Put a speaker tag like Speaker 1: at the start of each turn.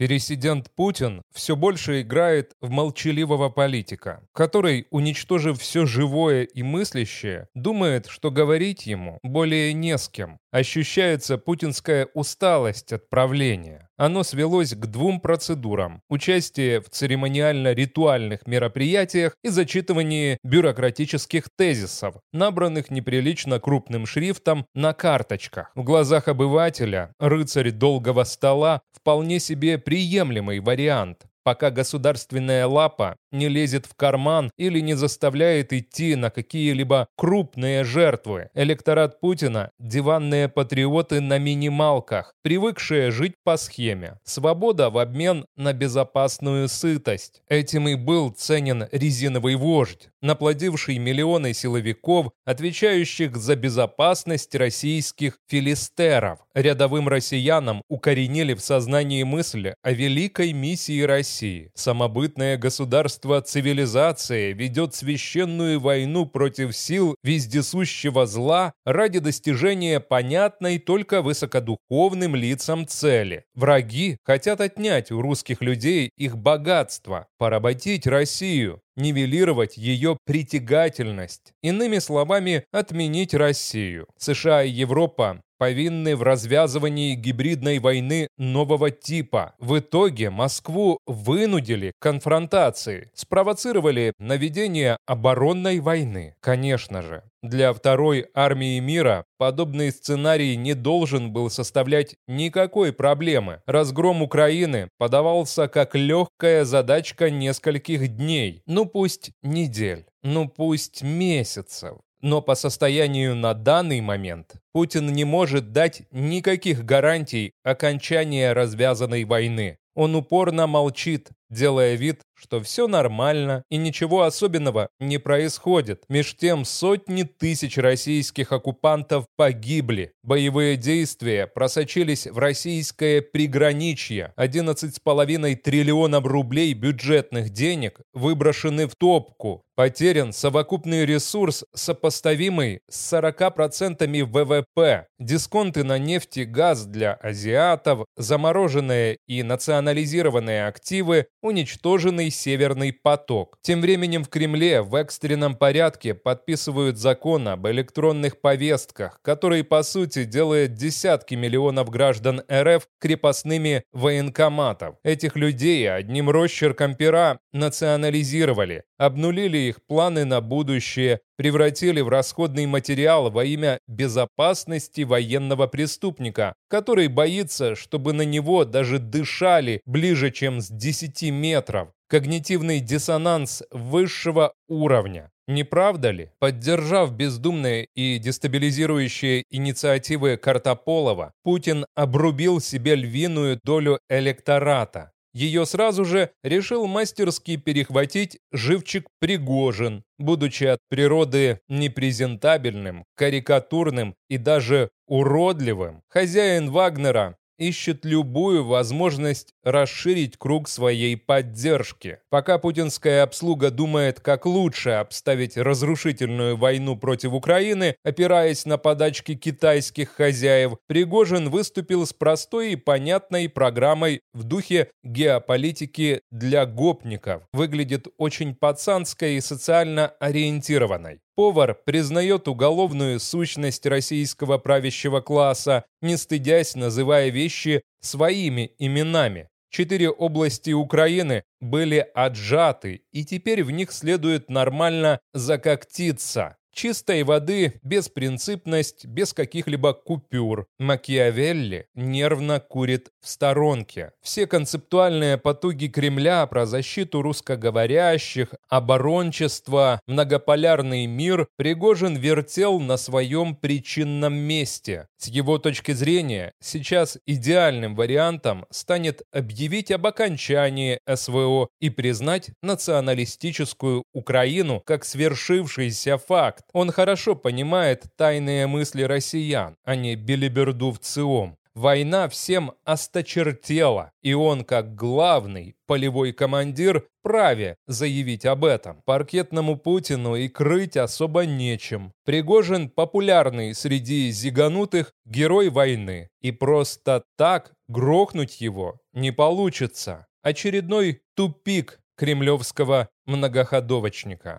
Speaker 1: Пересидент Путин все больше играет в молчаливого политика, который, уничтожив все живое и мыслящее, думает, что говорить ему более не с кем. Ощущается путинская усталость от правления. Оно свелось к двум процедурам – участие в церемониально-ритуальных мероприятиях и зачитывании бюрократических тезисов, набранных неприлично крупным шрифтом на карточках. В глазах обывателя рыцарь долгого стола вполне себе приемлемый вариант пока государственная лапа не лезет в карман или не заставляет идти на какие-либо крупные жертвы. Электорат Путина – диванные патриоты на минималках, привыкшие жить по схеме. Свобода в обмен на безопасную сытость. Этим и был ценен резиновый вождь, наплодивший миллионы силовиков, отвечающих за безопасность российских филистеров. Рядовым россиянам укоренили в сознании мысли о великой миссии России. Самобытное государство Государство цивилизация ведет священную войну против сил вездесущего зла ради достижения понятной только высокодуховным лицам цели. Враги хотят отнять у русских людей их богатство, поработить Россию, нивелировать ее притягательность. Иными словами, отменить Россию. США и Европа повинны в развязывании гибридной войны нового типа. В итоге Москву вынудили к конфронтации, спровоцировали наведение оборонной войны. Конечно же, для второй армии мира подобный сценарий не должен был составлять никакой проблемы. Разгром Украины подавался как легкая задачка нескольких дней, ну пусть недель, ну пусть месяцев. Но по состоянию на данный момент Путин не может дать никаких гарантий окончания развязанной войны. Он упорно молчит, делая вид, что все нормально и ничего особенного не происходит. Меж тем сотни тысяч российских оккупантов погибли. Боевые действия просочились в российское приграничье. 11,5 триллионов рублей бюджетных денег выброшены в топку. Потерян совокупный ресурс, сопоставимый с 40% ВВП. Дисконты на нефть и газ для азиатов, замороженные и национализированные активы, уничтоженный Северный поток. Тем временем в Кремле в экстренном порядке подписывают закон об электронных повестках, который по сути делает десятки миллионов граждан РФ крепостными военкоматов. Этих людей одним росчерком пера национализировали, обнулили их планы на будущее, превратили в расходный материал во имя безопасности военного преступника, который боится, чтобы на него даже дышали ближе, чем с 10 метров. Когнитивный диссонанс высшего уровня. Не правда ли? Поддержав бездумные и дестабилизирующие инициативы Картополова, Путин обрубил себе львиную долю электората. Ее сразу же решил мастерски перехватить живчик Пригожин, будучи от природы непрезентабельным, карикатурным и даже уродливым. Хозяин Вагнера ищет любую возможность расширить круг своей поддержки. Пока путинская обслуга думает, как лучше обставить разрушительную войну против Украины, опираясь на подачки китайских хозяев, Пригожин выступил с простой и понятной программой в духе геополитики для гопников. Выглядит очень пацанской и социально ориентированной. Повар признает уголовную сущность российского правящего класса, не стыдясь, называя вещи своими именами. Четыре области Украины были отжаты, и теперь в них следует нормально закоктиться. Чистой воды, беспринципность, без каких-либо купюр. Макиавелли нервно курит в сторонке. Все концептуальные потуги Кремля про защиту русскоговорящих, оборончество, многополярный мир Пригожин вертел на своем причинном месте. С его точки зрения, сейчас идеальным вариантом станет объявить об окончании СВО и признать националистическую Украину как свершившийся факт. Он хорошо понимает тайные мысли россиян, а не белиберду в ЦИОМ. Война всем осточертела, и он, как главный полевой командир, праве заявить об этом. Паркетному Путину и крыть особо нечем. Пригожин популярный среди зиганутых герой войны. И просто так грохнуть его не получится. Очередной тупик кремлевского многоходовочника.